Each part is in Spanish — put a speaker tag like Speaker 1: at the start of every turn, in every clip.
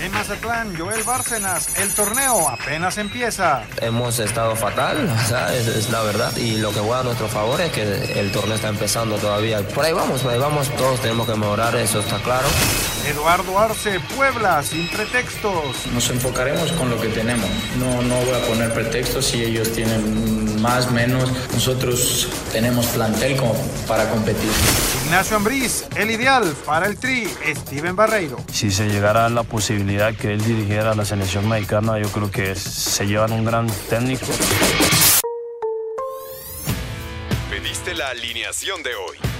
Speaker 1: En Mazatlán, Joel Bárcenas, el torneo apenas empieza.
Speaker 2: Hemos estado fatal, es, es la verdad. Y lo que juega a nuestro favor es que el torneo está empezando todavía. Por ahí vamos, por ahí vamos. Todos tenemos que mejorar, eso está claro.
Speaker 1: Eduardo Arce, Puebla, sin pretextos.
Speaker 3: Nos enfocaremos con lo que tenemos. No, no voy a poner pretextos si ellos tienen más, menos. Nosotros tenemos plantel como para competir.
Speaker 1: Ignacio Ambriz, el ideal para el Tri, Steven Barreiro.
Speaker 4: Si se llegara la posibilidad que él dirigiera la selección mexicana, yo creo que se llevan un gran técnico.
Speaker 5: Pediste la alineación de hoy.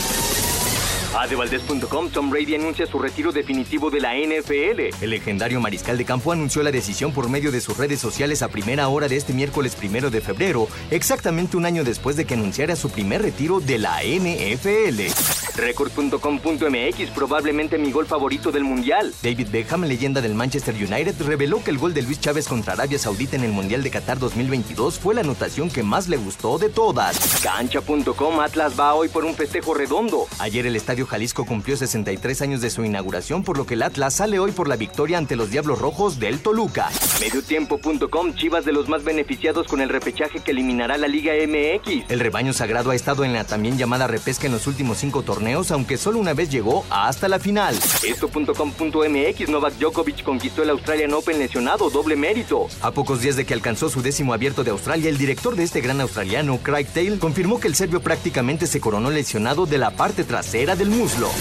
Speaker 6: Adevaldez.com, Tom Brady anuncia su retiro definitivo de la NFL. El legendario mariscal de campo anunció la decisión por medio de sus redes sociales a primera hora de este miércoles primero de febrero, exactamente un año después de que anunciara su primer retiro de la NFL. Record.com.mx, probablemente mi gol favorito del mundial. David Beckham, leyenda del Manchester United, reveló que el gol de Luis Chávez contra Arabia Saudita en el Mundial de Qatar 2022 fue la anotación que más le gustó de todas. Cancha.com, Atlas va hoy por un festejo redondo. Ayer el estadio Jalisco cumplió 63 años de su inauguración, por lo que el Atlas sale hoy por la victoria ante los Diablos Rojos del Toluca. Mediotiempo.com, Chivas de los más beneficiados con el repechaje que eliminará la Liga MX. El rebaño sagrado ha estado en la también llamada repesca en los últimos cinco torneos, aunque solo una vez llegó hasta la final. Esto.com.mx, Novak Djokovic conquistó el Australian Open lesionado, doble mérito. A pocos días de que alcanzó su décimo abierto de Australia, el director de este gran australiano, Craig Taylor, confirmó que el serbio prácticamente se coronó lesionado de la parte trasera del muslo.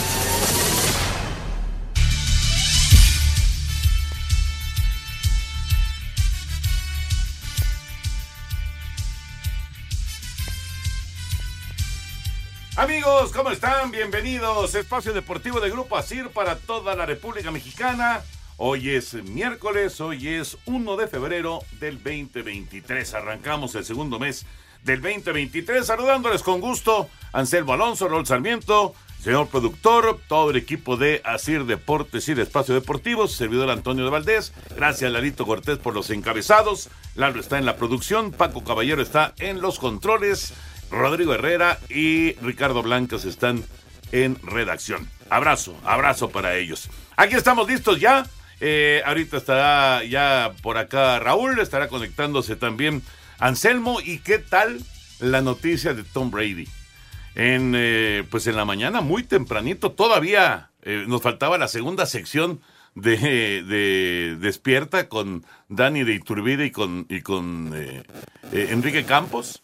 Speaker 7: Amigos, ¿cómo están? Bienvenidos. Espacio Deportivo de Grupo ASIR para toda la República Mexicana. Hoy es miércoles, hoy es 1 de febrero del 2023. Arrancamos el segundo mes del 2023. Saludándoles con gusto, Anselmo Alonso, Rol Sarmiento, señor productor, todo el equipo de Asir Deportes y de Espacio Deportivo, servidor Antonio de Valdés. Gracias, Larito Cortés, por los encabezados. Lalo está en la producción, Paco Caballero está en los controles, Rodrigo Herrera y Ricardo Blancas están en redacción. Abrazo, abrazo para ellos. Aquí estamos listos ya. Eh, ahorita estará ya por acá Raúl, estará conectándose también Anselmo. ¿Y qué tal la noticia de Tom Brady? En, eh, pues en la mañana, muy tempranito, todavía eh, nos faltaba la segunda sección de, de Despierta con Dani de Iturbide y con, y con eh, Enrique Campos.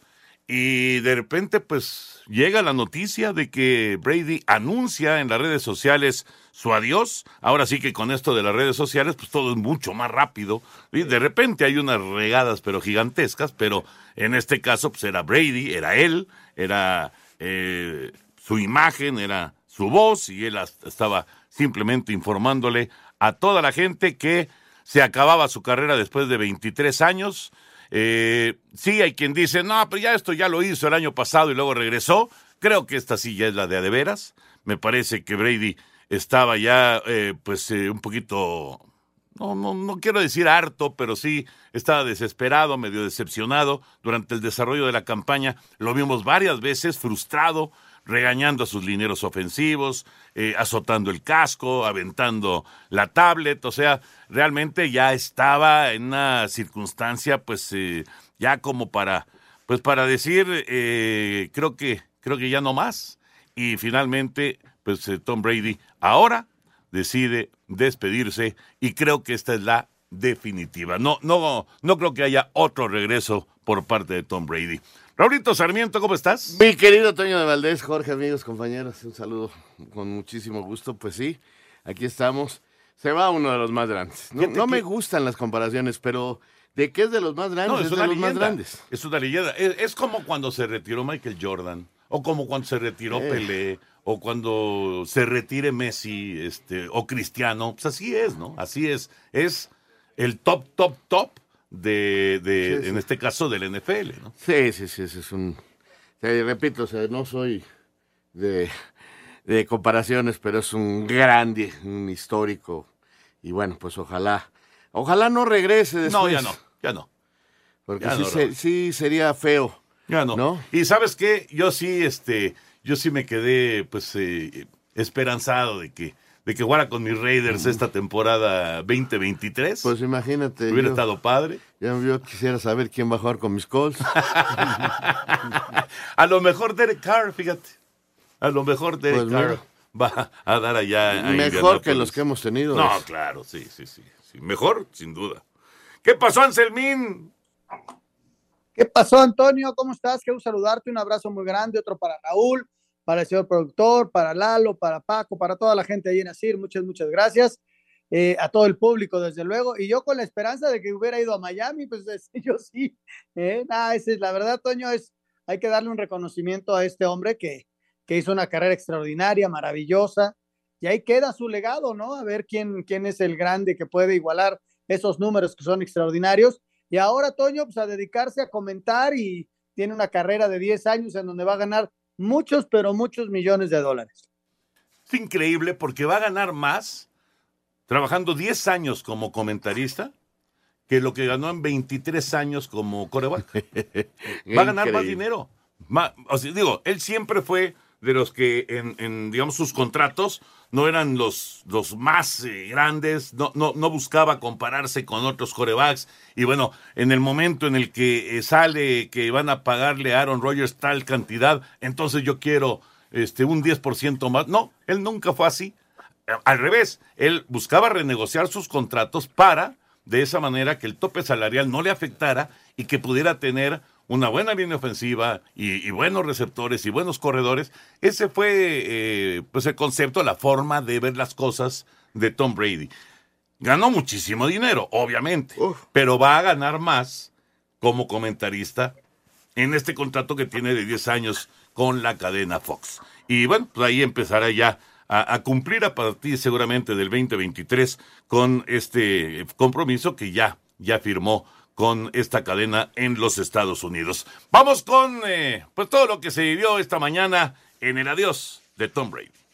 Speaker 7: Y de repente, pues llega la noticia de que Brady anuncia en las redes sociales su adiós. Ahora sí que con esto de las redes sociales, pues todo es mucho más rápido. Y de repente hay unas regadas, pero gigantescas. Pero en este caso, pues era Brady, era él, era eh, su imagen, era su voz, y él estaba simplemente informándole a toda la gente que se acababa su carrera después de 23 años. Eh, sí, hay quien dice, no, pero ya esto ya lo hizo el año pasado y luego regresó. Creo que esta sí ya es la de a de veras. Me parece que Brady estaba ya, eh, pues, un poquito, no, no, no quiero decir harto, pero sí estaba desesperado, medio decepcionado durante el desarrollo de la campaña. Lo vimos varias veces frustrado, regañando a sus lineros ofensivos, eh, azotando el casco, aventando la tablet, o sea, realmente ya estaba en una circunstancia, pues, eh, ya como para, pues, para decir, eh, creo que, creo que ya no más. Y finalmente, pues, Tom Brady ahora decide despedirse y creo que esta es la definitiva. No, no, no creo que haya otro regreso por parte de Tom Brady. Raulito Sarmiento, ¿cómo estás?
Speaker 8: Mi querido Toño de Valdés, Jorge, amigos, compañeros, un saludo con muchísimo gusto. Pues sí, aquí estamos. Se va uno de los más grandes. No, me gustan las comparaciones, pero de qué es de los más grandes,
Speaker 7: No,
Speaker 8: es,
Speaker 7: es
Speaker 8: de
Speaker 7: una
Speaker 8: los más grandes.
Speaker 7: Es una leyenda. Es, es como cuando se retiró Michael Jordan O como cuando se retiró
Speaker 8: Eh.
Speaker 7: Pelé, o cuando se retire Messi, este, o Cristiano. Pues así es, ¿no? Así es. Es el top, top, top de, de
Speaker 8: Sí, sí.
Speaker 7: en este caso, del NFL, ¿no?
Speaker 8: Sí, sí, sí, es un... te repito, o sea, no soy de, de comparaciones, pero es un grande, un histórico. Y bueno, pues ojalá, ojalá no regrese después.
Speaker 7: No, ya no, ya no.
Speaker 8: Porque
Speaker 7: Ya
Speaker 8: sí,
Speaker 7: no,
Speaker 8: se-
Speaker 7: Raúl.
Speaker 8: sí sería feo.
Speaker 7: Ya no.
Speaker 8: ¿No?
Speaker 7: Y sabes qué, yo sí, este, yo sí me quedé, pues, eh, esperanzado de que, de que jugara con mis Raiders esta temporada 2023.
Speaker 8: Pues imagínate.
Speaker 7: Hubiera
Speaker 8: yo-
Speaker 7: estado padre.
Speaker 8: Ya yo quisiera saber quién va a jugar con mis Colts.
Speaker 7: A lo mejor Derek Carr, fíjate. A lo mejor Derek
Speaker 8: Pues
Speaker 7: Carr
Speaker 8: mira.
Speaker 7: va a dar allá. a
Speaker 8: Mejor que los que hemos tenido.
Speaker 7: No, claro, sí, sí, sí, sí. Mejor, sin duda. ¿Qué pasó, Anselmín?
Speaker 9: ¿Qué pasó, Antonio? ¿Cómo estás? Quiero saludarte. Un abrazo muy grande, otro para Raúl, para el señor productor, para Lalo, para Paco, para toda la gente ahí en Asir. Muchas, muchas gracias. Eh, a todo el público, desde luego. Y yo con la esperanza de que hubiera ido a Miami, pues es- yo sí. Eh, esa es la verdad, Toño, es, hay que darle un reconocimiento a este hombre que, que hizo una carrera extraordinaria, maravillosa. Y ahí queda su legado, ¿no? A ver quién, quién es el grande que puede igualar esos números que son extraordinarios. Y ahora, Toño, pues a dedicarse a comentar y tiene una carrera de 10 años en donde va a ganar muchos, pero muchos millones de dólares.
Speaker 7: Es increíble porque va a ganar más trabajando 10 años como comentarista que lo que ganó en 23 años como coreback. Va a ganar más dinero. O sea, digo, él siempre fue de los que en, digamos, sus contratos no eran los, los más eh, grandes, no, no, no buscaba compararse con otros corebacks. Y bueno, en el momento en el que eh, sale que van a pagarle a Aaron Rodgers tal cantidad, entonces yo quiero este, un 10% más. No, él nunca fue así. Al revés, él buscaba renegociar sus contratos para, de esa manera, que el tope salarial no le afectara y que pudiera tener una buena línea ofensiva y, y buenos receptores y buenos corredores. Ese fue eh, pues el concepto, la forma de ver las cosas de Tom Brady. Ganó muchísimo dinero, obviamente, pero va a ganar más como comentarista en este contrato que tiene de 10 años con la cadena Fox. Y bueno, pues ahí empezará ya a, a cumplir a partir seguramente del 2023 con este compromiso que ya, ya firmó con esta cadena en los Estados Unidos. Vamos con eh, pues todo lo que se vivió esta mañana en el adiós de Tom Brady.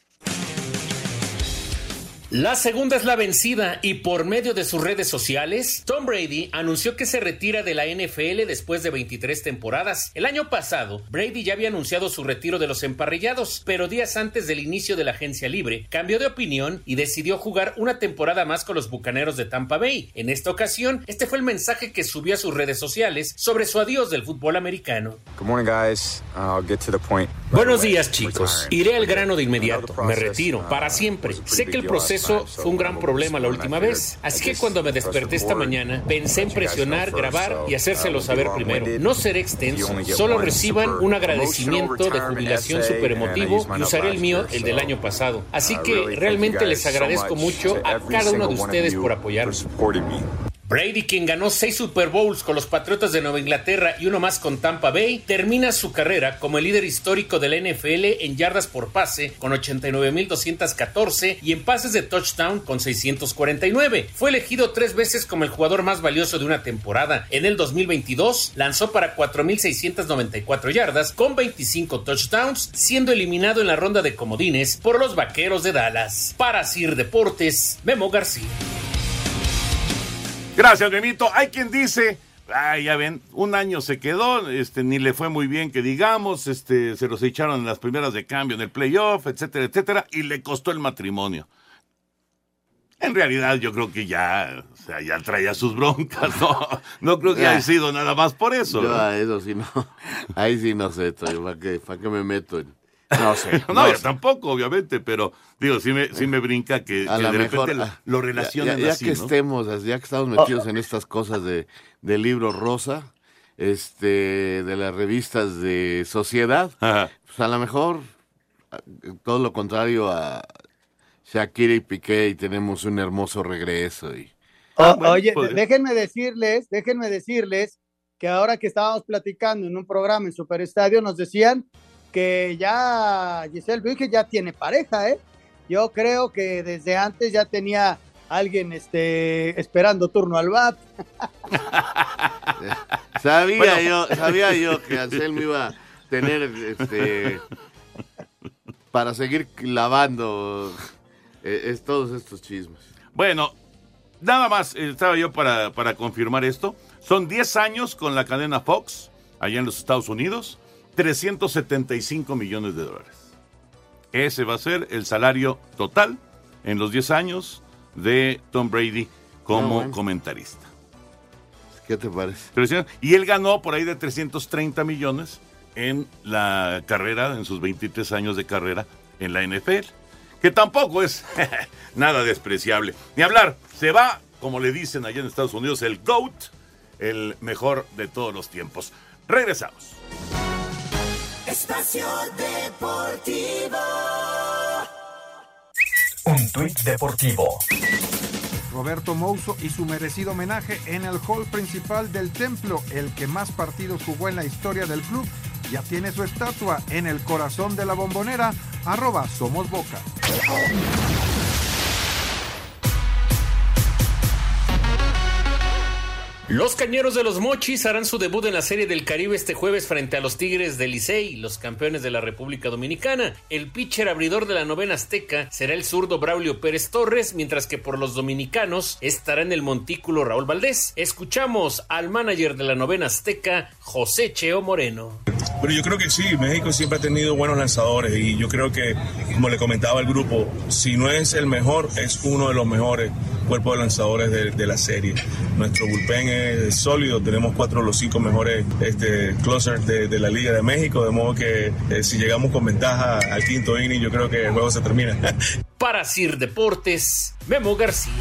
Speaker 10: La segunda es la vencida y por medio de sus redes sociales, Tom Brady anunció que se retira de la NFL después de 23 temporadas. El año pasado, Brady ya había anunciado su retiro de los emparrillados, pero días antes del inicio de la agencia libre, cambió de opinión y decidió jugar una temporada más con los Bucaneros de Tampa Bay. En esta ocasión, este fue el mensaje que subió a sus redes sociales sobre su adiós del fútbol americano.
Speaker 11: Good morning, guys. I'll get to the point.
Speaker 10: Buenos días chicos, iré al grano de inmediato, me retiro para siempre. Sé que el proceso fue un gran problema la última vez, así que cuando me desperté esta mañana pensé en presionar, grabar y hacérselo saber primero. No seré extenso, solo reciban un agradecimiento de jubilación super emotivo y usaré el mío, el del año pasado. Así que realmente les agradezco mucho a cada uno de ustedes por apoyarme. Brady, quien ganó seis Super Bowls con los Patriotas de Nueva Inglaterra y uno más con Tampa Bay, termina su carrera como el líder histórico de la NFL en yardas por pase con 89.214 y en pases de touchdown con 649. Fue elegido tres veces como el jugador más valioso de una temporada. En el 2022 lanzó para 4.694 yardas con 25 touchdowns, siendo eliminado en la ronda de comodines por los Vaqueros de Dallas. Para Sir Deportes, Memo García.
Speaker 7: Gracias, Memito. Hay quien dice, ay, ya ven, un año se quedó, este, ni le fue muy bien que digamos, este, se los echaron en las primeras de cambio en el playoff, etcétera, etcétera, y le costó el matrimonio. En realidad yo creo que ya, o sea, ya traía sus broncas, no, no creo que
Speaker 8: Ya.
Speaker 7: haya sido nada más por eso.
Speaker 8: Yo
Speaker 7: ¿verdad?
Speaker 8: a eso sí no. Ahí sí no sé, ¿para qué, para qué me meto? en- No sé.
Speaker 7: No, yo
Speaker 8: sé.
Speaker 7: tampoco, obviamente, pero digo, sí me, sí me brinca que,
Speaker 8: A
Speaker 7: que
Speaker 8: la
Speaker 7: de
Speaker 8: mejor,
Speaker 7: repente
Speaker 8: ah,
Speaker 7: lo
Speaker 8: ya-
Speaker 7: relacionan
Speaker 8: ya, ya
Speaker 7: así,
Speaker 8: que
Speaker 7: ¿no?
Speaker 8: estemos, ya que estamos metidos en estas cosas de, del libro rosa, este, de las revistas de sociedad, pues a lo mejor a- todo lo contrario a Shakira y Piqué y tenemos un hermoso regreso y
Speaker 7: bueno,
Speaker 9: oye,
Speaker 7: pues-
Speaker 9: déjenme decirles, déjenme decirles que ahora que estábamos platicando en un programa en Superestadio nos decían que ya Giselle Bündchen ya tiene pareja, ¿eh? Yo creo que desde antes ya tenía alguien este, esperando turno al BAT.
Speaker 8: sabía yo, sabía yo que Anselmo iba a tener este para seguir lavando eh, todos estos chismes.
Speaker 7: Bueno, nada más eh, estaba yo para, para confirmar esto. Son 10 años con la cadena Fox, allá en los Estados Unidos, 375 millones de dólares. Ese va a ser el salario total en los 10 años de Tom Brady como comentarista.
Speaker 8: ¿Qué te parece?
Speaker 7: Y él ganó por ahí de 330 millones en la carrera, en sus 23 años de carrera en la NFL. Que tampoco es nada despreciable. Ni hablar, se va, como le dicen allá en Estados Unidos, el GOAT, el mejor de todos los tiempos. Regresamos.
Speaker 12: Espacio Deportivo.
Speaker 13: Un tuit deportivo.
Speaker 1: Roberto Mouso y su merecido homenaje en el hall principal del templo, el que más partidos jugó en la historia del club, ya tiene su estatua en el corazón de la bombonera, arroba Somos Boca.
Speaker 10: Los Cañeros de los Mochis harán su debut en la Serie del Caribe este jueves frente a los Tigres del Licey, los campeones de la República Dominicana. El pitcher abridor de la novena azteca será el zurdo Braulio Pérez Torres, mientras que por los dominicanos estará en el montículo Raúl Valdés. Escuchamos al manager de la novena azteca, José Cheo Moreno.
Speaker 14: Pero yo creo que sí, México siempre ha tenido buenos lanzadores y yo creo que, como le comentaba el grupo, si no es el mejor, es uno de los mejores cuerpos de lanzadores de, la serie. Nuestro bullpen es sólido, tenemos cuatro de los cinco mejores este, closers de, la Liga de México, de modo que eh, si llegamos con ventaja al quinto inning, yo creo que el juego se termina.
Speaker 10: Para Sir Deportes, Memo García.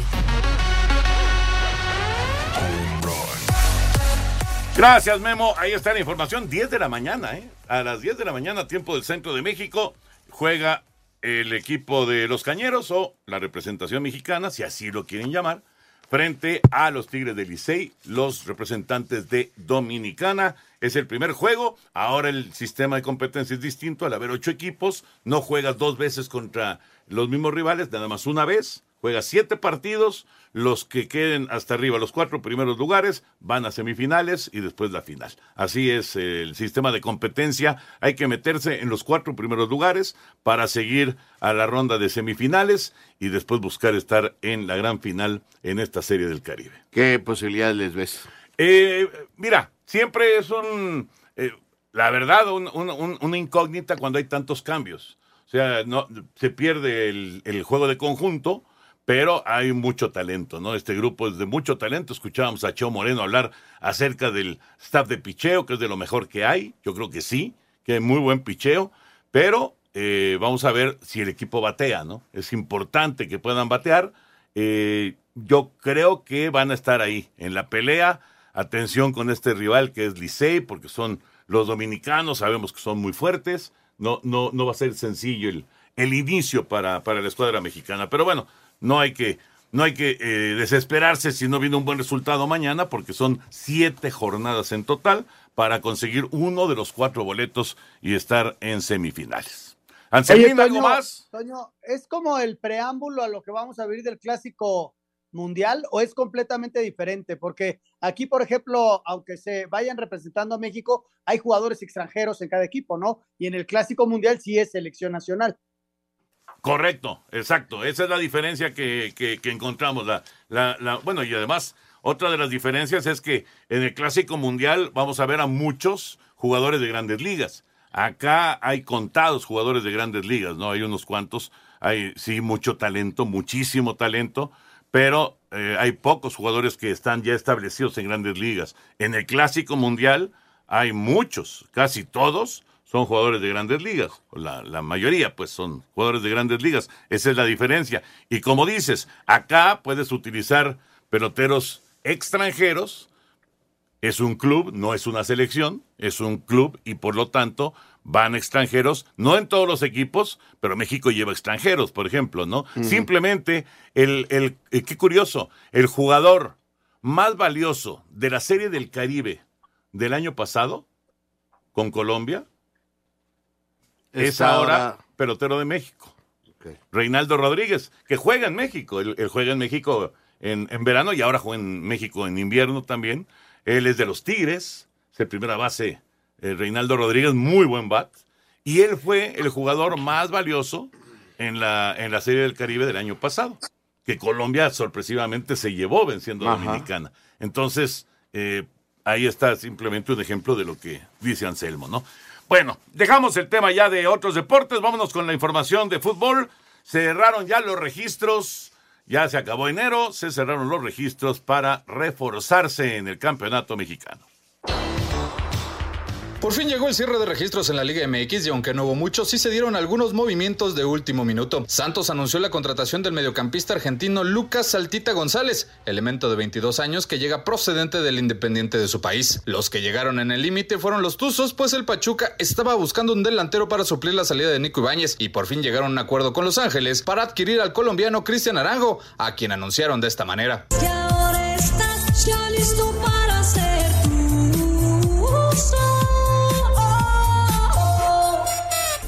Speaker 7: Gracias, Memo. Ahí está la información. 10 de la mañana, ¿eh? A las 10 de la mañana, tiempo del centro de México, juega el equipo de los Cañeros o la representación mexicana, si así lo quieren llamar, frente a los Tigres de Licey, los representantes de Dominicana. Es el primer juego. Ahora el sistema de competencia es distinto. Al haber ocho equipos, no juegas dos veces contra los mismos rivales, nada más una vez. Juegas siete partidos. Los que queden hasta arriba, los cuatro primeros lugares, van a semifinales y después la final. Así es el sistema de competencia. Hay que meterse en los cuatro primeros lugares para seguir a la ronda de semifinales y después buscar estar en la gran final en esta serie del Caribe.
Speaker 8: ¿Qué posibilidades les ves?
Speaker 7: Eh, mira, siempre es un, eh, la verdad, una incógnita cuando hay tantos cambios. Sea, no, se pierde el juego de conjunto pero hay mucho talento, ¿no? Este grupo es de mucho talento. Escuchábamos a Cheo Moreno hablar acerca del staff de picheo, que es de lo mejor que hay. Yo creo que sí, que hay muy buen picheo, pero eh, vamos a ver si el equipo batea, ¿no? Es importante que puedan batear. Eh, yo creo que van a estar ahí en la pelea. Atención con este rival que es Licey, porque son los dominicanos, sabemos que son muy fuertes. No, no, no va a ser sencillo el, el inicio para, para la escuadra mexicana. Pero bueno, no hay que, no hay que eh, desesperarse si no viene un buen resultado mañana, porque son siete jornadas en total para conseguir uno de los cuatro boletos y estar en semifinales.
Speaker 9: Anselmín, ¿algo más? Toño, ¿es como el preámbulo a lo que vamos a vivir del clásico mundial o es completamente diferente? Porque aquí, por ejemplo, aunque se vayan representando a México, hay jugadores extranjeros en cada equipo, ¿no? Y en el clásico mundial sí es selección nacional.
Speaker 7: Correcto, exacto. Esa es la diferencia que, que, encontramos. La, la, la, bueno, y además, otra de las diferencias es que en el Clásico Mundial vamos a ver a muchos jugadores de grandes ligas. Acá hay contados jugadores de grandes ligas, ¿no? Hay unos cuantos, hay sí mucho talento, muchísimo talento, pero eh, hay pocos jugadores que están ya establecidos en grandes ligas. En el Clásico Mundial hay muchos, casi todos, son jugadores de grandes ligas. La, la, mayoría, pues, son jugadores de grandes ligas. Esa es la diferencia. Y como dices, acá puedes utilizar peloteros extranjeros. Es un club, no es una selección, es un club y por lo tanto van extranjeros, no en todos los equipos, pero México lleva extranjeros, por ejemplo, ¿no? Simplemente, el, el, eh, qué curioso, el jugador más valioso de la Serie del Caribe del año pasado con Colombia es ahora
Speaker 8: ahora-
Speaker 7: pelotero de México. Reinaldo Rodríguez, que juega en México. Él, él juega en México en, en verano y ahora juega en México en invierno también. Él es de los Tigres, es el primera base, eh, Reinaldo Rodríguez, muy buen bat. Y él fue el jugador más valioso en la, en la Serie del Caribe del año pasado, que Colombia sorpresivamente se llevó venciendo a. Dominicana. Entonces, eh, ahí está simplemente un ejemplo de lo que dice Anselmo, ¿no? Bueno, dejamos el tema ya de otros deportes, vámonos con la información de fútbol. Cerraron ya los registros, ya se acabó enero, se cerraron los registros para reforzarse en el campeonato mexicano.
Speaker 15: Por fin llegó el cierre de registros en la Liga MX y aunque no hubo muchos, sí se dieron algunos movimientos de último minuto. Santos anunció la contratación del mediocampista argentino Lucas Saltita González, elemento de 22 años que llega procedente del Independiente de su país. Los que llegaron en el límite fueron los Tuzos, pues el Pachuca estaba buscando un delantero para suplir la salida de Nico Ibáñez y por fin llegaron a un acuerdo con Los Ángeles para adquirir al colombiano Cristian Arango, a quien anunciaron de esta manera.
Speaker 12: Que ahora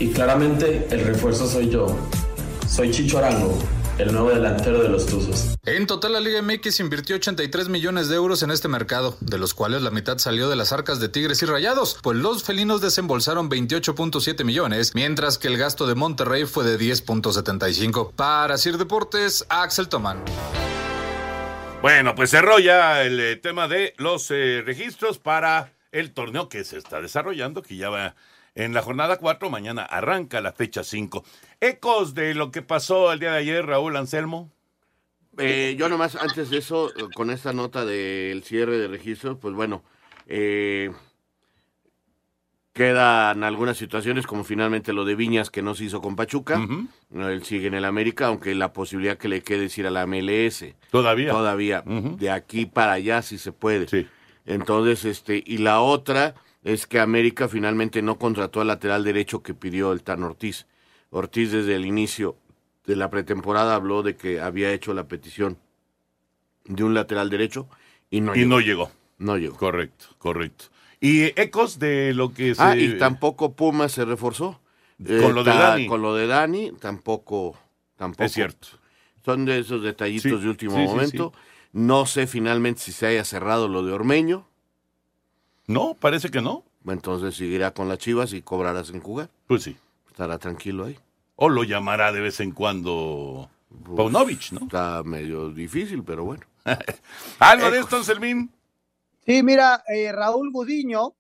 Speaker 16: Y claramente el refuerzo soy yo. Soy Chicho Arango, el nuevo delantero de los Tuzos.
Speaker 15: En total, la Liga MX invirtió 83 millones de euros en este mercado, de los cuales la mitad salió de las arcas de Tigres y Rayados, pues los felinos desembolsaron 28.7 millones, mientras que el gasto de Monterrey fue de 10.75. Para Sir Deportes, Axel Tomán.
Speaker 7: Bueno, pues cerró ya el eh, tema de los eh, registros para el torneo que se está desarrollando, que ya va en la jornada 4, mañana arranca la fecha 5. Ecos de lo que pasó el día de ayer, Raúl Anselmo.
Speaker 8: Eh, yo nomás, antes de eso, con esta nota del cierre de registros, pues bueno, eh, quedan algunas situaciones, como finalmente lo de Viñas que no se hizo con Pachuca. No, Él sigue en el América, aunque la posibilidad que le quede es ir a la MLS.
Speaker 7: Todavía.
Speaker 8: Todavía. De aquí para allá sí se puede. Entonces, este, y la otra es que América finalmente no contrató al lateral derecho que pidió el Tan Ortiz. Ortiz desde el inicio de la pretemporada habló de que había hecho la petición de un lateral derecho y no
Speaker 7: y
Speaker 8: llegó.
Speaker 7: no llegó.
Speaker 8: No llegó.
Speaker 7: Correcto, correcto. Y ecos de lo que se...
Speaker 8: Ah, y tampoco Pumas se reforzó.
Speaker 7: Con lo de Dani.
Speaker 8: Con lo de Dani, tampoco, tampoco.
Speaker 7: Es cierto.
Speaker 8: Son de esos detallitos
Speaker 7: Sí,
Speaker 8: de último
Speaker 7: sí, sí,
Speaker 8: momento. No sé finalmente si se haya cerrado lo de Ormeño.
Speaker 7: No, parece que no.
Speaker 8: Entonces seguirá con las chivas y cobrará sin jugar.
Speaker 7: Pues sí.
Speaker 8: Estará tranquilo ahí.
Speaker 7: O lo llamará de vez en cuando Paunovic, ¿no?
Speaker 8: Está medio difícil, pero bueno.
Speaker 7: ¿Algo de esto, Anselmín?
Speaker 9: Sí, mira, eh, Raúl Gudiño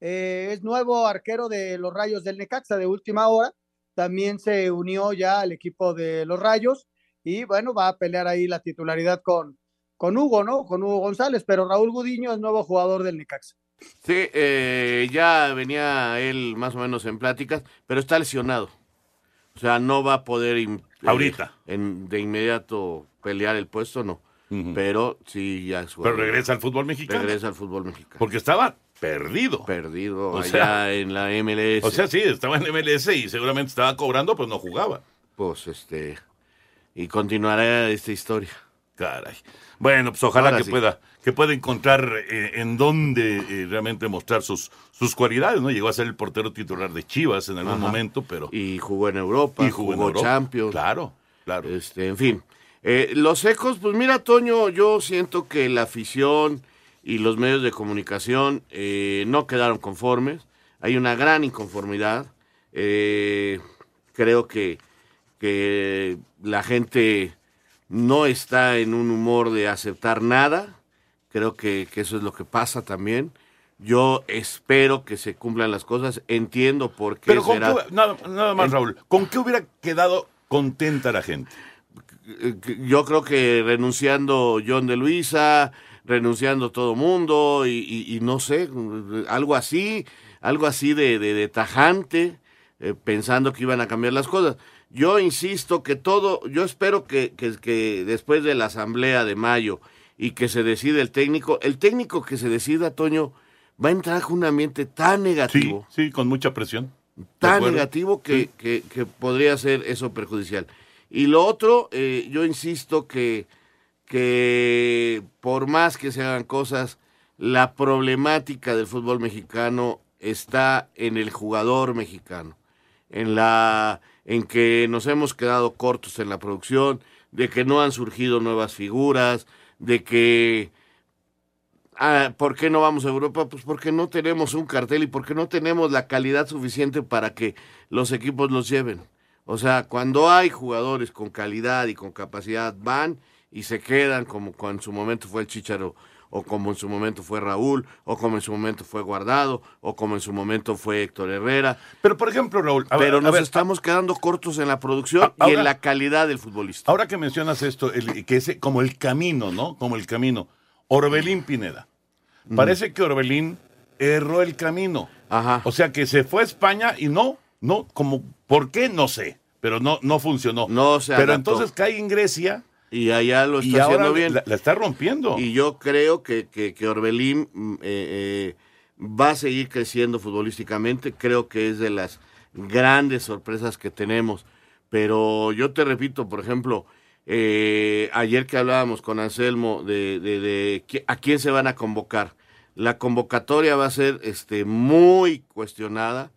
Speaker 9: eh, es nuevo arquero de los Rayos del Necaxa de última hora. También se unió ya al equipo de los Rayos y bueno, va a pelear ahí la titularidad con, con Hugo, ¿no? Con Hugo González, pero Raúl Gudiño es nuevo jugador del Necaxa.
Speaker 8: Sí, eh, ya venía él más o menos en pláticas, pero está lesionado. O sea, no va a poder in- eh,
Speaker 7: Ahorita.
Speaker 8: en- de inmediato pelear el puesto, no. Pero sí, ya es
Speaker 7: Pero regresa al fútbol mexicano.
Speaker 8: Regresa al fútbol mexicano.
Speaker 7: Porque estaba perdido.
Speaker 8: Perdido
Speaker 7: O
Speaker 8: allá
Speaker 7: sea-
Speaker 8: en la MLS.
Speaker 7: O sea, sí, estaba en MLS y seguramente estaba cobrando, pero no jugaba.
Speaker 8: Pues este. Y continuará esta historia.
Speaker 7: Caray. Bueno, pues ojalá
Speaker 8: Ahora
Speaker 7: que
Speaker 8: sí.
Speaker 7: pueda que pueda encontrar eh, en dónde eh, realmente mostrar sus sus cualidades, ¿no? Llegó a ser el portero titular de Chivas en algún
Speaker 8: Ajá.
Speaker 7: momento, pero
Speaker 8: Y jugó en Europa,
Speaker 7: Y jugó
Speaker 8: jugó,
Speaker 7: en Europa.
Speaker 8: Champions.
Speaker 7: Claro, claro.
Speaker 8: Este, en fin. Eh, los ecos, pues mira, Toño, yo siento que la afición y los medios de comunicación no quedaron conformes. Hay una gran inconformidad. Creo que, que la gente no está en un humor de aceptar nada. Creo que, que eso es lo que pasa también. Yo espero que se cumplan las cosas. Entiendo por qué
Speaker 7: Pero con
Speaker 8: será.
Speaker 7: qué- nada, nada más, Raúl, ¿con qué hubiera quedado contenta la gente?
Speaker 8: Yo creo que renunciando John de Luisa, renunciando todo mundo y, y- y no sé, algo así, algo así de, de- de tajante, eh, pensando que iban a cambiar las cosas. Yo insisto que todo, yo espero que, que- que después de la asamblea de mayo y que se decide el técnico, el técnico que se decida, Toño, va a entrar con un ambiente tan negativo
Speaker 7: sí, con mucha presión.
Speaker 8: Tan negativo que, que- que podría ser eso perjudicial. Y lo otro, eh, yo insisto que, que por más que se hagan cosas, la problemática del fútbol mexicano está en el jugador mexicano. en la en que nos hemos quedado cortos en la producción, de que no han surgido nuevas figuras, de que ah, ¿por qué no vamos a Europa? Pues porque no tenemos un cartel y porque no tenemos la calidad suficiente para que los equipos los lleven. O sea, cuando hay jugadores con calidad y con capacidad van y se quedan como cuando en su momento fue el Chicharo o como en su momento fue Raúl, o como en su momento fue Guardado, o como en su momento fue Héctor Herrera.
Speaker 7: Pero, por ejemplo, Raúl... a
Speaker 8: Pero
Speaker 7: a
Speaker 8: nos
Speaker 7: ver,
Speaker 8: estamos quedando cortos en la producción y en la calidad del futbolista.
Speaker 7: Ahora que mencionas esto, el- que es como el camino, ¿no? Como el camino. Orbelín Pineda. Parece que Orbelín erró el camino.
Speaker 8: Ajá.
Speaker 7: O sea, que se fue a España y no, no, como, ¿por qué? No sé. Pero no, no funcionó.
Speaker 8: No se
Speaker 7: Pero
Speaker 8: adaptó.
Speaker 7: entonces cae en Grecia
Speaker 8: Y allá lo
Speaker 7: y
Speaker 8: está
Speaker 7: ahora
Speaker 8: haciendo bien.
Speaker 7: La, la está rompiendo.
Speaker 8: Y yo creo que, que, que Orbelín mm, eh, eh, va a seguir creciendo futbolísticamente. Creo que es de las grandes sorpresas que tenemos. Pero yo te repito, por ejemplo, eh, ayer que hablábamos con Anselmo de, de, de a quién se van a convocar. La convocatoria va a ser este, muy cuestionada.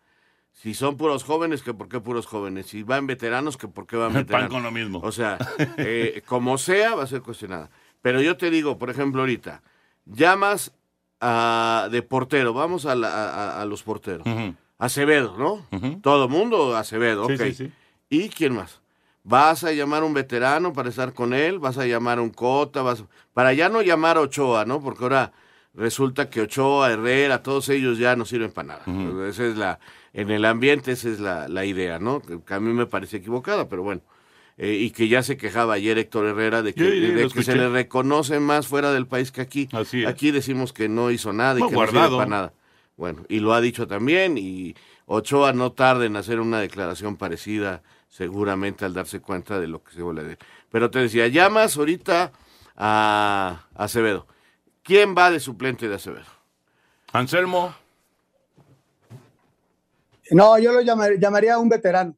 Speaker 8: Si son puros jóvenes, que por qué puros jóvenes. Si van veteranos, que por qué van
Speaker 7: Pan
Speaker 8: veteranos.
Speaker 7: con lo mismo.
Speaker 8: O sea, eh, como sea, va a ser cuestionada. Pero yo te digo, por ejemplo, ahorita, llamas a, de portero, vamos a, la- a- a- a los porteros. Acevedo, ¿no? Todo mundo Acevedo,
Speaker 7: Sí,
Speaker 8: ok.
Speaker 7: sí, sí.
Speaker 8: ¿Y quién más? ¿Vas a llamar a un veterano para estar con él? ¿Vas a llamar a un Cota? Vas... Para ya no llamar a Ochoa, ¿no? Porque ahora resulta que Ochoa, Herrera, todos ellos ya no sirven para nada. Esa es la, en el ambiente esa es la, la idea, ¿no? Que, a mí me parece equivocada, pero bueno. Eh, y que ya se quejaba ayer Héctor Herrera de que,
Speaker 7: Sí, sí,
Speaker 8: de
Speaker 7: lo
Speaker 8: que se le reconoce más fuera del país que aquí.
Speaker 7: Así es.
Speaker 8: Aquí decimos que no hizo nada y
Speaker 7: No,
Speaker 8: que no sirve
Speaker 7: Guardado.
Speaker 8: para nada. Bueno, y lo ha dicho también, y Ochoa no tarda en hacer una declaración parecida, seguramente al darse cuenta de lo que se vuelve de. Pero te decía, llamas ahorita a Acevedo. ¿Quién va de suplente de Acevedo?
Speaker 7: Anselmo.
Speaker 9: No, yo lo llamar- llamaría un veterano.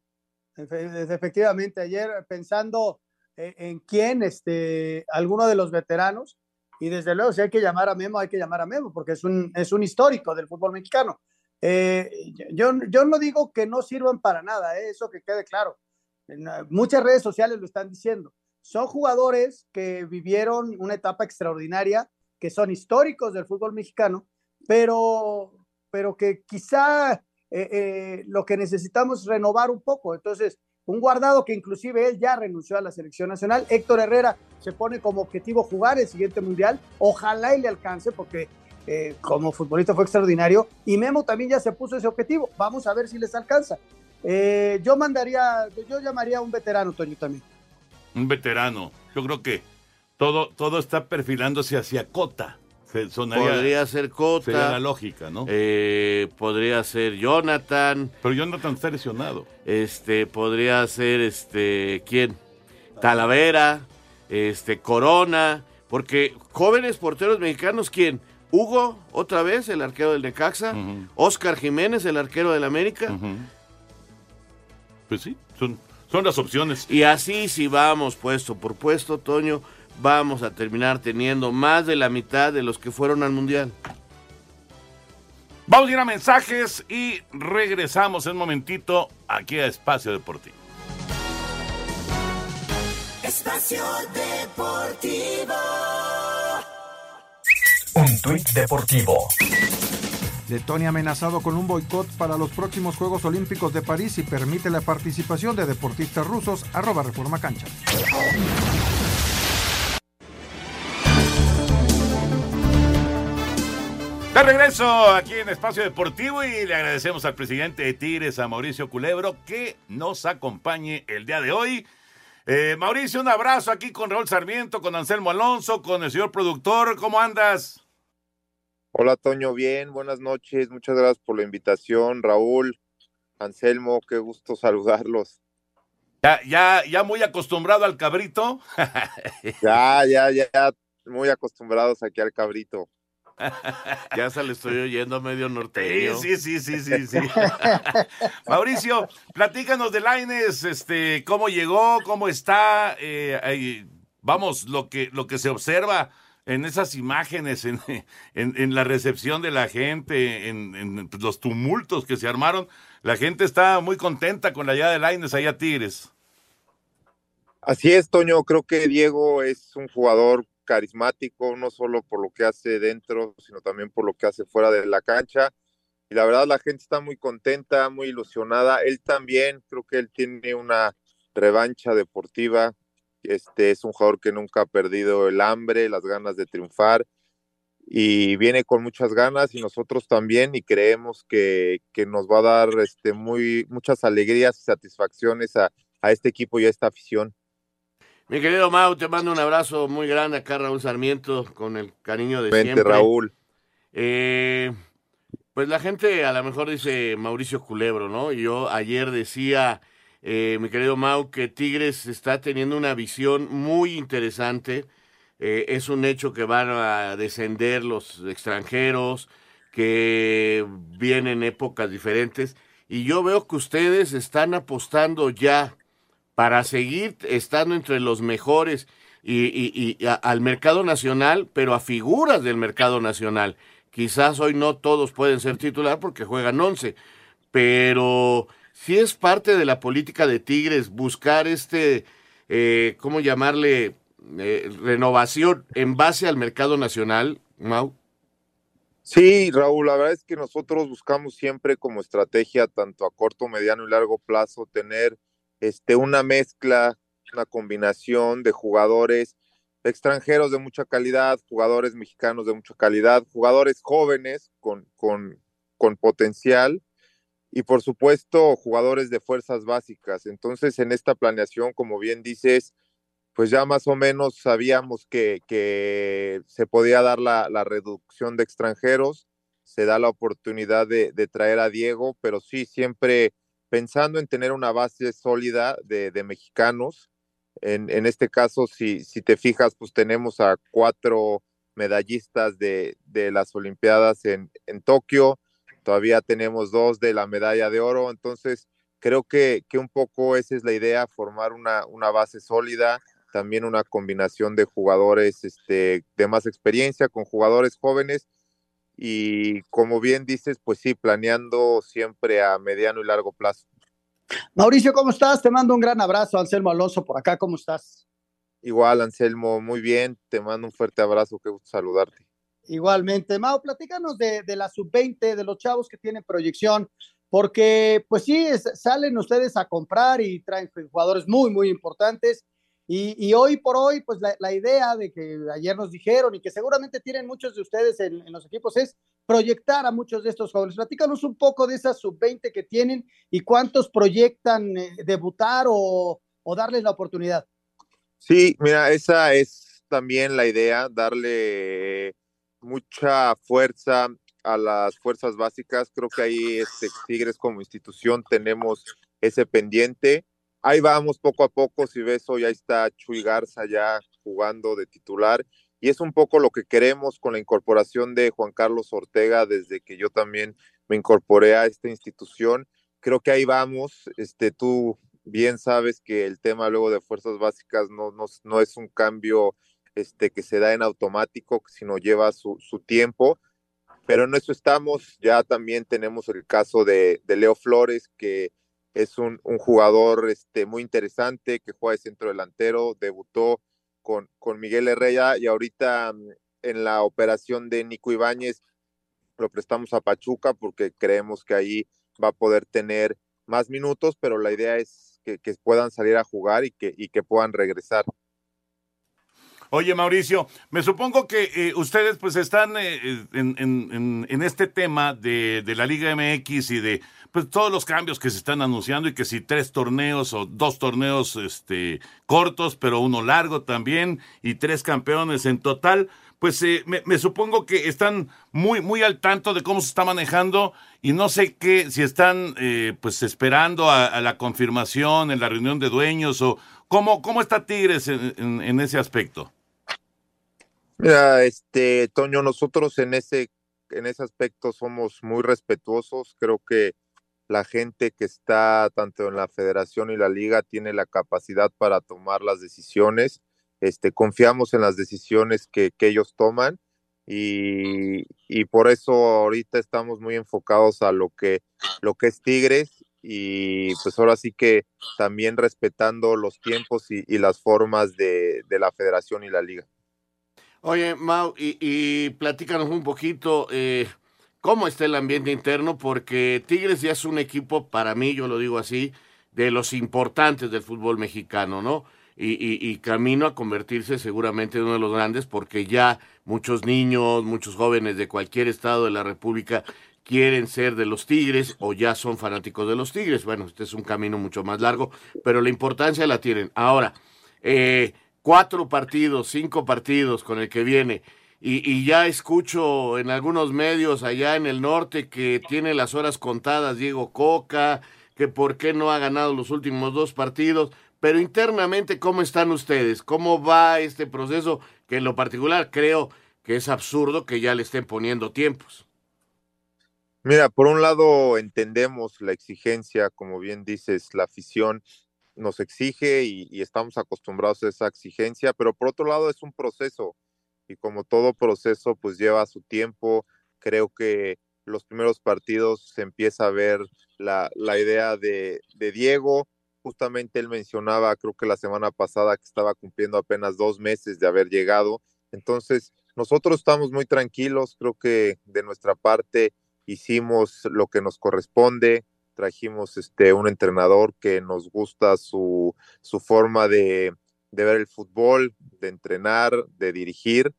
Speaker 9: Efe- Efectivamente, ayer pensando eh, en quién, este, alguno de los veteranos, y desde luego si hay que llamar a Memo, hay que llamar a Memo, porque es un, es un histórico del fútbol mexicano. Eh, yo, yo no digo que no sirvan para nada, eh, eso que quede claro. Eh, muchas redes sociales lo están diciendo. Son jugadores que vivieron una etapa extraordinaria, que son históricos del fútbol mexicano, pero, pero que quizá eh, eh, lo que necesitamos es renovar un poco. Entonces, un guardado que inclusive él ya renunció a la selección nacional. Héctor Herrera se pone como objetivo jugar el siguiente mundial. Ojalá y le alcance porque eh, como futbolista fue extraordinario. Y Memo también ya se puso ese objetivo. Vamos a ver si les alcanza. Yo mandaría, yo llamaría a un veterano, Toño, también.
Speaker 7: un veterano. Yo creo que todo, todo está perfilándose hacia Cota. Sonaría-
Speaker 8: Podría ser Cota.
Speaker 7: Sería la lógica, ¿no?
Speaker 8: Eh, podría ser Jonathan.
Speaker 7: Pero Jonathan está lesionado.
Speaker 8: Este, podría ser este, ¿quién? Talavera, este, Corona, porque jóvenes porteros mexicanos, ¿quién? Hugo, otra vez, el arquero del Necaxa, Oscar Jiménez, el arquero del América.
Speaker 7: Pues sí, son, son las opciones.
Speaker 8: Y así si vamos puesto por puesto, Toño, vamos a terminar teniendo más de la mitad de los que fueron al Mundial.
Speaker 7: Vamos a ir a mensajes y regresamos en un momentito aquí a Espacio Deportivo.
Speaker 12: Espacio Deportivo.
Speaker 13: Un tuit deportivo.
Speaker 1: Letonia amenazado con un boicot para los próximos Juegos Olímpicos de París y permite la participación de deportistas rusos. Arroba Reforma Cancha.
Speaker 7: De regreso aquí en Espacio Deportivo y le agradecemos al presidente de Tigres, a Mauricio Culebro, que nos acompañe el día de hoy. Eh, Mauricio, un abrazo aquí con Raúl Sarmiento, con Anselmo Alonso, con el señor productor. ¿Cómo andas?
Speaker 17: Hola Toño, bien, buenas noches, muchas gracias por la invitación, Raúl, Anselmo, qué gusto saludarlos.
Speaker 7: Ya, ya, ya muy acostumbrado al cabrito.
Speaker 17: Ya, ya, ya, muy acostumbrados aquí al cabrito.
Speaker 8: Ya se le estoy oyendo medio norteño.
Speaker 7: Sí, sí, sí, sí, sí, sí. Mauricio, platícanos de Laines, este, cómo llegó, cómo está, eh, vamos, lo que, lo que se observa en esas imágenes, en, en, en la recepción de la gente, en, en, los tumultos que se armaron. la gente está muy contenta con la llegada de Laines allá a Tigres.
Speaker 17: Así es, Toño. Creo que Diego es un jugador carismático, no solo por lo que hace dentro, sino también por lo que hace fuera de la cancha. Y la verdad, la gente está muy contenta, muy ilusionada. Él también, creo que él tiene una revancha deportiva. Este es un jugador que nunca ha perdido el hambre, las ganas de triunfar y viene con muchas ganas y nosotros también y creemos que, que nos va a dar este, muy, muchas alegrías y satisfacciones a, a este equipo y a esta afición.
Speaker 8: Mi querido Mau, te mando un abrazo muy grande acá, Raúl Sarmiento, con el cariño de
Speaker 17: Vente,
Speaker 8: siempre.
Speaker 17: Raúl.
Speaker 8: Eh, pues la gente a lo mejor dice Mauricio Culebro, ¿no? Yo ayer decía, eh, mi querido Mau, que Tigres está teniendo una visión muy interesante. Eh, es un hecho que van a descender los extranjeros, que vienen épocas diferentes. Y yo veo que ustedes están apostando ya para seguir estando entre los mejores y, al mercado nacional, pero a figuras del mercado nacional. Quizás hoy no todos pueden ser titular porque juegan 11, pero sí es parte de la política de Tigres buscar este, eh, ¿cómo llamarle? Eh, renovación en base al mercado nacional, Mau.
Speaker 17: Sí, Raúl, la verdad es que nosotros buscamos siempre como estrategia, tanto a corto, mediano y largo plazo, tener este, una mezcla, una combinación de jugadores extranjeros de mucha calidad, jugadores mexicanos de mucha calidad, jugadores jóvenes con, con, con potencial y por supuesto jugadores de fuerzas básicas. Entonces, en esta planeación, como bien dices, pues ya más o menos sabíamos que, que se podía dar la, la reducción de extranjeros, se da la oportunidad de, de traer a Diego, pero sí siempre pensando en tener una base sólida de, mexicanos. En, en este caso, si, si te fijas, pues tenemos a cuatro medallistas de, de las Olimpiadas en, en Tokio, todavía tenemos dos de la medalla de oro, entonces creo que, que un poco esa es la idea, formar una, una base sólida, también una combinación de jugadores este, de más experiencia con jugadores jóvenes y como bien dices, pues sí, planeando siempre a mediano y largo plazo.
Speaker 9: Mauricio, ¿cómo estás? Te mando un gran abrazo. Anselmo Alonso por acá, ¿cómo estás?
Speaker 17: Igual, Anselmo, muy bien, te mando un fuerte abrazo, qué gusto saludarte.
Speaker 9: Igualmente. Mau, platícanos de, de la sub-20, de los chavos que tienen proyección, porque pues sí, es- salen ustedes a comprar y traen jugadores muy, muy importantes. Y, y hoy por hoy, pues la, la idea de que ayer nos dijeron y que seguramente tienen muchos de ustedes en, en los equipos es proyectar a muchos de estos jóvenes. Platícanos un poco de esa sub-20 que tienen y cuántos proyectan eh, debutar o, o darles la oportunidad.
Speaker 17: Sí, mira, esa es también la idea, darle mucha fuerza a las fuerzas básicas. Creo que ahí este, Tigres como institución tenemos ese pendiente. Ahí vamos poco a poco, si ves hoy ahí está Chuy Garza ya jugando de titular y es un poco lo que queremos con la incorporación de Juan Carlos Ortega desde que yo también me incorporé a esta institución. Creo que ahí vamos, este, tú bien sabes que el tema luego de fuerzas básicas no, no, no es un cambio este, que se da en automático, sino lleva su, su tiempo, pero en eso estamos. Ya también tenemos el caso de, de Leo Flores, que es un, un jugador este, muy interesante, que juega de centro delantero, debutó con, con Miguel Herrera y ahorita mm, en la operación de Nico Ibáñez lo prestamos a Pachuca porque creemos que ahí va a poder tener más minutos, pero la idea es que, que puedan salir a jugar y que, y que puedan regresar.
Speaker 7: Oye, Mauricio, me supongo que eh, ustedes pues están eh, en, este tema de, la Liga MX y de pues todos los cambios que se están anunciando y que si tres torneos o dos torneos este, cortos, pero uno largo también y tres campeones en total, pues eh, me, supongo que están muy, muy al tanto de cómo se está manejando y no sé qué, si están eh, pues esperando a, a la confirmación en la reunión de dueños o cómo, cómo está Tigres en ese aspecto.
Speaker 17: Mira, este, Toño, nosotros en ese, en ese aspecto somos muy respetuosos. Creo que la gente que está tanto en la federación y la liga tiene la capacidad para tomar las decisiones. Este, confiamos en las decisiones que, que ellos toman y, y por eso ahorita estamos muy enfocados a lo que, lo que es Tigres y pues ahora sí que también respetando los tiempos y, y las formas de, de la federación y la liga.
Speaker 8: Oye, Mau, y, y platícanos un poquito eh, cómo está el ambiente interno, porque Tigres ya es un equipo, para mí, yo lo digo así, de los importantes del fútbol mexicano, ¿no? Y, y, y camino a convertirse seguramente en uno de los grandes, porque ya muchos niños, muchos jóvenes de cualquier estado de la República quieren ser de los Tigres o ya son fanáticos de los Tigres. Bueno, este es un camino mucho más largo, pero la importancia la tienen. Ahora, eh, cuatro partidos, cinco partidos con el que viene. Y, ya escucho en algunos medios allá en el norte que tiene las horas contadas Diego Coca, que por qué no ha ganado los últimos dos partidos. Pero internamente, ¿cómo están ustedes? ¿Cómo va este proceso? Que en lo particular creo que es absurdo que ya le estén poniendo tiempos.
Speaker 17: Mira, por un lado entendemos la exigencia, como bien dices, la afición nos exige y, estamos acostumbrados a esa exigencia, pero por otro lado es un proceso y como todo proceso pues lleva su tiempo. Creo que los primeros partidos se empieza a ver la, la idea de, de, Diego. Justamente él mencionaba, creo que la semana pasada, que estaba cumpliendo apenas dos meses de haber llegado. Entonces, nosotros estamos muy tranquilos, creo que de nuestra parte hicimos lo que nos corresponde, trajimos este, un entrenador que nos gusta su, su forma de, de, ver el fútbol, de entrenar, de dirigir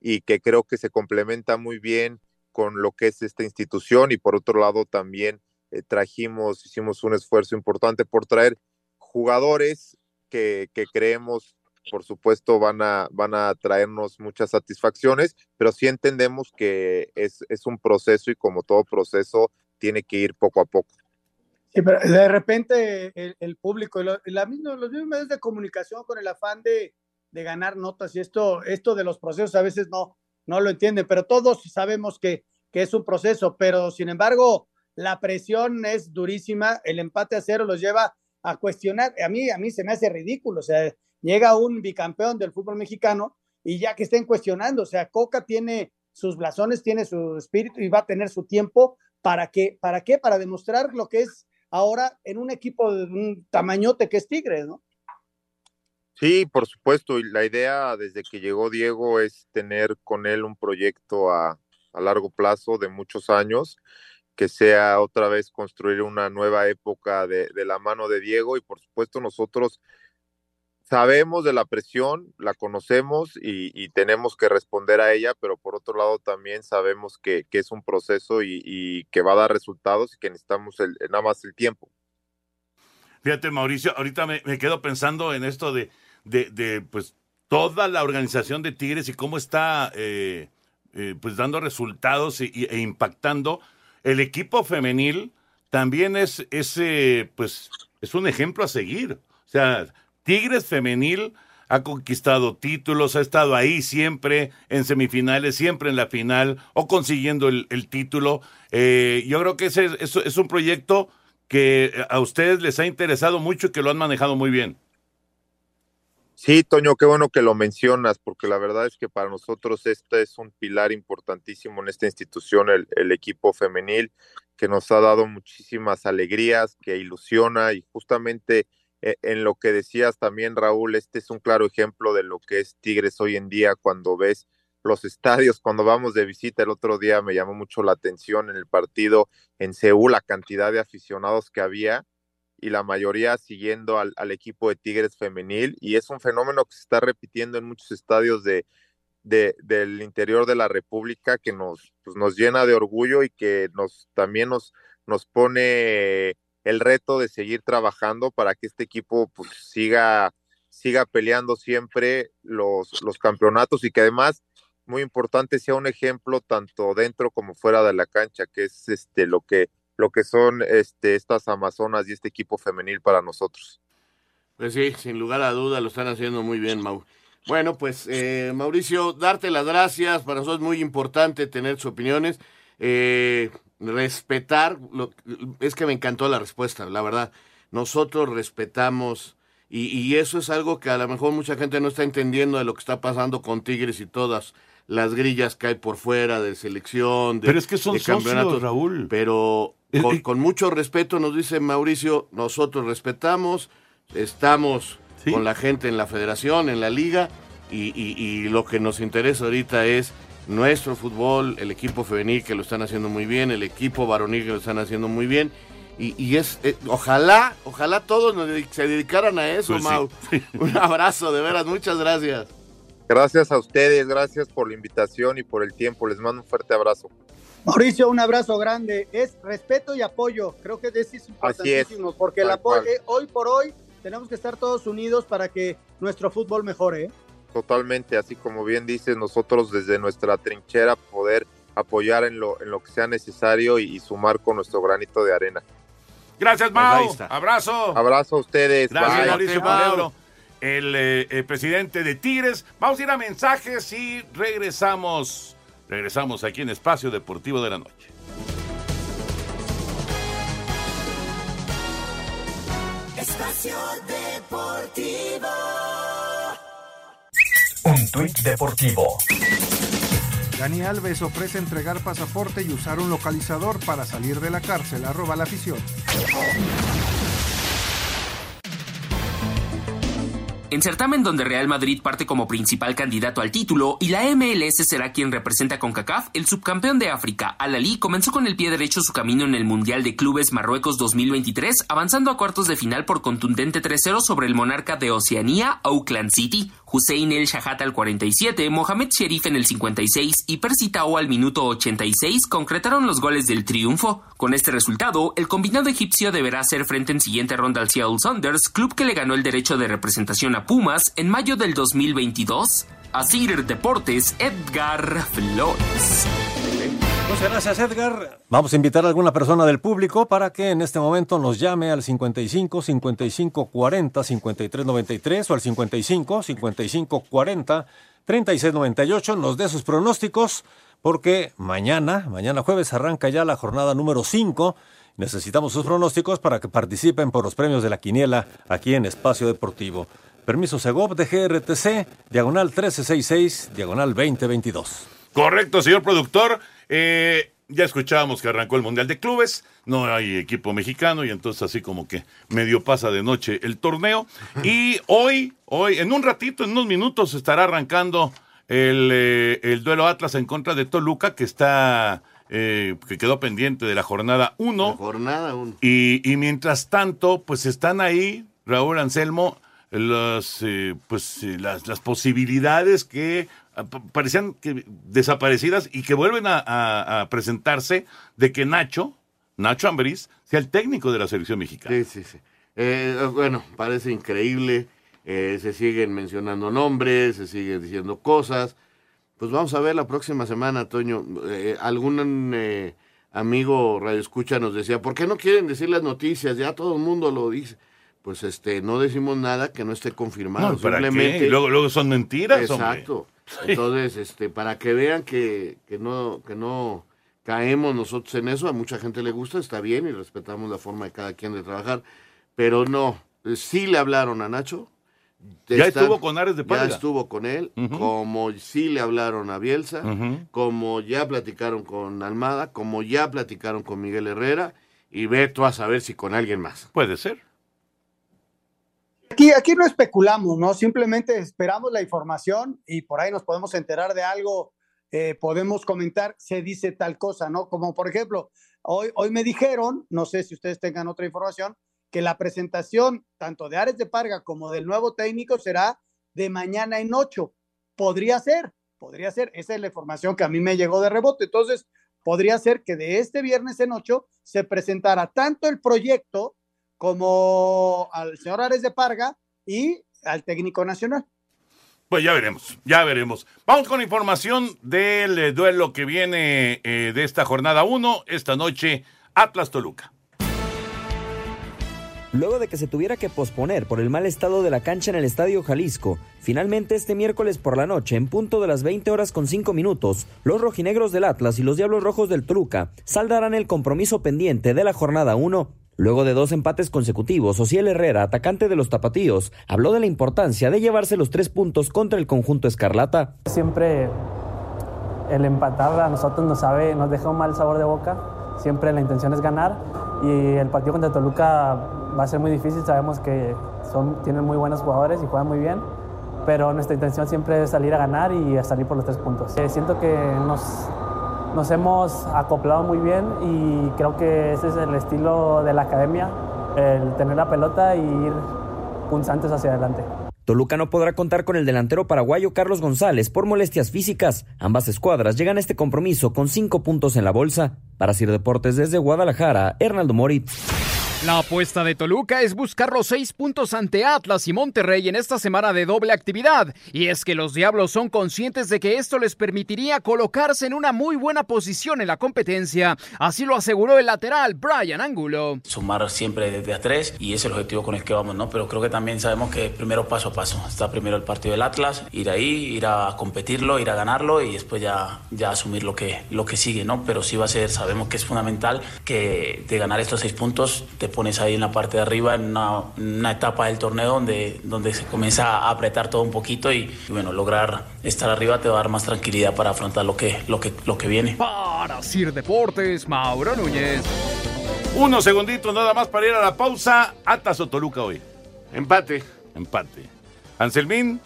Speaker 17: y que creo que se complementa muy bien con lo que es esta institución y por otro lado también eh, trajimos, hicimos un esfuerzo importante por traer jugadores que, que creemos por supuesto van a, van a traernos muchas satisfacciones, pero sí entendemos que es, es un proceso y como todo proceso tiene que ir poco a poco.
Speaker 9: Sí, pero de repente el, el público, la misma, los mismos medios de comunicación con el afán de, de, ganar notas y esto, esto de los procesos a veces no, no lo entienden, pero todos sabemos que, que es un proceso, pero sin embargo la presión es durísima, el empate a cero los lleva a cuestionar, a mí, a mí se me hace ridículo, o sea, llega un bicampeón del fútbol mexicano y ya que estén cuestionando, o sea, Coca tiene sus blasones, tiene su espíritu y va a tener su tiempo para que, ¿para qué? Para demostrar lo que es ahora en un equipo de un tamañote que es Tigres, ¿no?
Speaker 17: Sí, por supuesto, y la idea desde que llegó Diego es tener con él un proyecto a, largo plazo de muchos años, que sea otra vez construir una nueva época de la mano de Diego y por supuesto nosotros sabemos de la presión, la conocemos y, tenemos que responder a ella, pero por otro lado también sabemos que, que es un proceso y, que va a dar resultados y que necesitamos nada más el tiempo.
Speaker 7: Fíjate, Mauricio, ahorita me, quedo pensando en esto de, pues, toda la organización de Tigres y cómo está, eh, eh, pues, dando resultados e, impactando. El equipo femenil también es, ese, pues, es un ejemplo a seguir. O sea, Tigres femenil ha conquistado títulos, ha estado ahí siempre en semifinales, siempre en la final o consiguiendo el, título. Eh, yo creo que ese es, un proyecto que a ustedes les ha interesado mucho y que lo han manejado muy bien.
Speaker 17: Sí, Toño, qué bueno que lo mencionas, porque la verdad es que para nosotros este es un pilar importantísimo en esta institución, el, equipo femenil, que nos ha dado muchísimas alegrías, que ilusiona y justamente en lo que decías también, Raúl, este es un claro ejemplo de lo que es Tigres hoy en día cuando ves los estadios, cuando vamos de visita. El otro día me llamó mucho la atención en el partido en Seúl, la cantidad de aficionados que había y la mayoría siguiendo al, equipo de Tigres femenil y es un fenómeno que se está repitiendo en muchos estadios de, de, del interior de la República que nos, pues, nos llena de orgullo y que nos también nos, nos pone el reto de seguir trabajando para que este equipo pues, siga, siga peleando siempre los, los campeonatos y que además, muy importante, sea un ejemplo tanto dentro como fuera de la cancha, que es este lo que, lo que son este, estas Amazonas y este equipo femenil para nosotros.
Speaker 8: Pues sí, sin lugar a duda lo están haciendo muy bien, Mau. Bueno, pues eh, Mauricio, darte las gracias, para nosotros es muy importante tener sus opiniones. Eh, respetar, lo, es que me encantó la respuesta, la verdad. Nosotros respetamos, y, y, eso es algo que a lo mejor mucha gente no está entendiendo de lo que está pasando con Tigres y todas las grillas que hay por fuera de selección, de,
Speaker 7: Pero es que son socios, Raúl.
Speaker 8: Pero
Speaker 7: Eh,
Speaker 8: con,
Speaker 7: eh.
Speaker 8: con mucho respeto nos dice Mauricio, nosotros respetamos, estamos con la gente en la federación, en la liga, y, y- y lo que nos interesa ahorita es nuestro fútbol, el equipo femenil que lo están haciendo muy bien, el equipo varonil que lo están haciendo muy bien. Y, y es, eh, ojalá, ojalá todos nos se dedicaran a eso,
Speaker 17: Pues sí.
Speaker 8: Mau. Un abrazo, de veras, muchas gracias.
Speaker 17: Gracias a ustedes, gracias por la invitación y por el tiempo. Les mando un fuerte abrazo.
Speaker 9: Mauricio, un abrazo grande. Es respeto y apoyo. Creo que eso es
Speaker 17: Así es,
Speaker 9: importantísimo, porque el apoyo, eh, hoy por hoy tenemos que estar todos unidos para que nuestro fútbol mejore. ¿eh?
Speaker 17: Totalmente, así como bien dices, nosotros desde nuestra trinchera poder apoyar en lo, en lo que sea necesario y, y sumar con nuestro granito de arena.
Speaker 7: Gracias,
Speaker 17: Pues
Speaker 7: Mau. Abrazo.
Speaker 17: Abrazo a ustedes.
Speaker 7: Gracias,
Speaker 17: Bye.
Speaker 7: Mauricio el, eh, el presidente de Tigres. Vamos a ir a mensajes y regresamos. Regresamos aquí en Espacio Deportivo de la Noche.
Speaker 12: Espacio Deportivo.
Speaker 13: Tuit deportivo.
Speaker 1: Dani Alves ofrece entregar pasaporte y usar un localizador para salir de la cárcel. Arroba la afición.
Speaker 18: En certamen donde Real Madrid parte como principal candidato al título y la MLS será quien representa con CACAF, el subcampeón de África, Al-Ali, comenzó con el pie derecho su camino en el Mundial de Clubes Marruecos 2023, avanzando a cuartos de final por contundente 3-0 sobre el monarca de Oceanía, Auckland City. Hussein El Shahat al 47, Mohamed Sherif en el 56 y Percy Tau al minuto 86 concretaron los goles del triunfo. Con este resultado, el combinado egipcio deberá hacer frente en siguiente ronda al Seattle Saunders, club que le ganó el derecho de representación a Pumas en mayo del 2022. Asir Deportes, Edgar Flores.
Speaker 19: Muchas gracias, Edgar. Vamos a invitar a alguna persona del público para que en este momento nos llame al 55 55 40 53 93 o al 55 55 40 36 98. Nos dé sus pronósticos porque mañana, mañana jueves, arranca ya la jornada número 5. Necesitamos sus pronósticos para que participen por los premios de la quiniela aquí en Espacio Deportivo. Permiso Segov de GRTC, diagonal 1366, diagonal 2022.
Speaker 7: Correcto, señor productor. Eh, ya escuchábamos que arrancó el Mundial de Clubes, no hay equipo mexicano y entonces así como que medio pasa de noche el torneo. Y hoy, hoy, en un ratito, en unos minutos, estará arrancando el, eh, el duelo Atlas en contra de Toluca, que está, eh, que quedó pendiente de la jornada 1.
Speaker 8: Jornada 1.
Speaker 7: Y, y mientras tanto, pues están ahí, Raúl Anselmo, las, eh, pues, las, las posibilidades que parecían que desaparecidas y que vuelven a, a- a presentarse de que Nacho, Nacho Ambriz, sea el técnico de la selección mexicana.
Speaker 8: Sí, sí, sí. Eh, bueno, parece increíble. eh, se siguen mencionando nombres, se siguen diciendo cosas. Pues vamos a ver la próxima semana, Toño. Eh, algún eh, amigo Radio Escucha nos decía, ¿por qué no quieren decir las noticias? Ya todo el mundo lo dice. Pues este, no decimos nada que no esté confirmado.
Speaker 7: No, ¿para qué?
Speaker 8: Simplemente.
Speaker 7: Luego, luego son mentiras.
Speaker 8: Exacto. Entonces, este, para que vean que, que no, que no caemos nosotros en eso, a mucha gente le gusta, está bien y respetamos la forma de cada quien de trabajar, pero no, sí le hablaron a Nacho.
Speaker 7: Ya
Speaker 8: Están-
Speaker 7: estuvo con Ares de Parga.
Speaker 8: Ya estuvo con él, como sí le hablaron a Bielsa, como ya platicaron con Almada, como ya platicaron con Miguel Herrera, y ve tú a saber si con alguien más.
Speaker 7: Puede ser.
Speaker 9: Aquí, aquí no especulamos, ¿no? Simplemente esperamos la información y por ahí nos podemos enterar de algo, eh, podemos comentar, se dice tal cosa, ¿no? Como por ejemplo, hoy, hoy me dijeron, no sé si ustedes tengan otra información, que la presentación tanto de Ares de Parga como del nuevo técnico será de mañana en ocho. Podría ser, podría ser, esa es la información que a mí me llegó de rebote. Entonces, podría ser que de este viernes en ocho se presentara tanto el proyecto como al señor Ares de Parga y al técnico nacional.
Speaker 7: Pues ya veremos, ya veremos. Vamos con información del eh, duelo que viene eh, de esta jornada 1, esta noche, Atlas Toluca.
Speaker 20: Luego de que se tuviera que posponer por el mal estado de la cancha en el Estadio Jalisco, finalmente este miércoles por la noche, en punto de las 20 horas con 5 minutos, los rojinegros del Atlas y los Diablos Rojos del Toluca saldarán el compromiso pendiente de la jornada 1. Luego de dos empates consecutivos, Ociel Herrera, atacante de los Tapatíos, habló de la importancia de llevarse los tres puntos contra el conjunto Escarlata.
Speaker 21: Siempre
Speaker 22: el empatar a nosotros nos sabe, nos deja un mal sabor de boca. Siempre la intención es ganar y el partido contra Toluca va a ser muy difícil. Sabemos que son, tienen muy buenos jugadores y juegan muy bien, pero nuestra intención siempre es salir a ganar y a salir por los tres puntos. Eh, siento que nos, nos hemos acoplado muy bien y creo que ese es el estilo de la academia, el tener la pelota y ir punzantes hacia adelante.
Speaker 20: Toluca no podrá contar con el delantero paraguayo Carlos González por molestias físicas. Ambas escuadras llegan a este compromiso con cinco puntos en la bolsa. Para Sir Deportes desde Guadalajara, Hernaldo Moritz.
Speaker 21: La apuesta de Toluca es buscar los seis puntos ante Atlas y Monterrey en esta semana de doble actividad. Y es que los Diablos son conscientes de que esto les permitiría colocarse en una muy buena posición en la competencia. Así lo aseguró el lateral Brian Angulo.
Speaker 23: Sumar siempre desde a tres y es el objetivo con el que vamos, ¿no? Pero creo que también sabemos que primero paso a paso. Está primero el partido del Atlas, ir ahí, ir a competirlo, ir a ganarlo y después ya, ya asumir lo que, lo que sigue, ¿no? Pero sí va a ser, sabemos que es fundamental que de ganar estos seis puntos te pones ahí en la parte de arriba en una, una etapa del torneo donde, donde se comienza a apretar todo un poquito y, y, bueno, lograr estar arriba te va a dar más tranquilidad para afrontar lo que, lo que, lo que viene.
Speaker 21: Para Sir Deportes, Mauro Núñez.
Speaker 7: Unos segunditos nada más para ir a la pausa. Atas o Toluca hoy.
Speaker 8: Empate.
Speaker 7: Empate. Anselmín.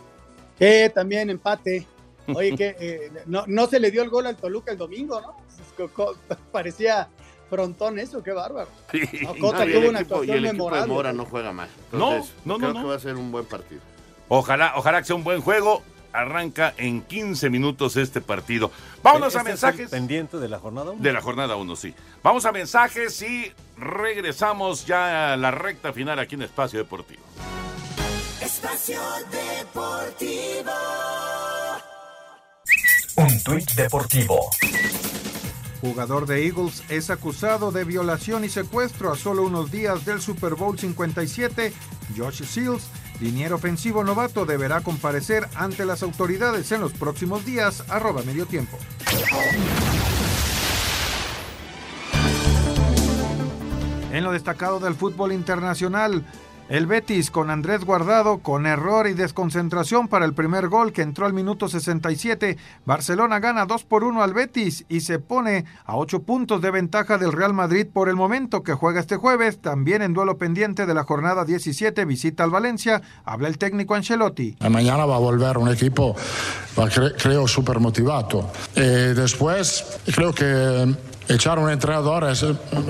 Speaker 9: Eh, también empate. Oye, que eh, no, no se le dio el gol al Toluca el domingo, ¿no? Parecía frontón eso, qué bárbaro.
Speaker 8: Sí,
Speaker 9: no, Cota
Speaker 8: no,
Speaker 9: tuvo una
Speaker 8: equipo, y el de. Mora no juega mal. Entonces,
Speaker 7: no, no,
Speaker 8: creo
Speaker 7: no,
Speaker 8: que va a ser un buen partido.
Speaker 7: Ojalá, ojalá que sea un buen juego. Arranca en 15 minutos este partido. Vámonos
Speaker 19: ¿Este
Speaker 7: a
Speaker 19: es el
Speaker 7: mensajes.
Speaker 19: pendiente de la jornada 1?
Speaker 7: De la jornada 1, sí. Vamos a mensajes y regresamos ya a la recta final aquí en Espacio Deportivo.
Speaker 12: Espacio Deportivo.
Speaker 13: Un tuit deportivo.
Speaker 1: Jugador de Eagles es acusado de violación y secuestro a solo unos días del Super Bowl 57. Josh Seals, liniero ofensivo novato, deberá comparecer ante las autoridades en los próximos días. Arroba medio tiempo. En lo destacado del fútbol internacional, el Betis con Andrés Guardado con error y desconcentración para el primer gol que entró al minuto 67. Barcelona gana 2 por 1 al Betis y se pone a 8 puntos de ventaja del Real Madrid por el momento que juega este jueves. También en duelo pendiente de la jornada 17 visita al Valencia. Habla el técnico Ancelotti.
Speaker 24: Mañana va a volver un equipo, creo, súper motivado. Eh, después, creo que echar un entrenador, es,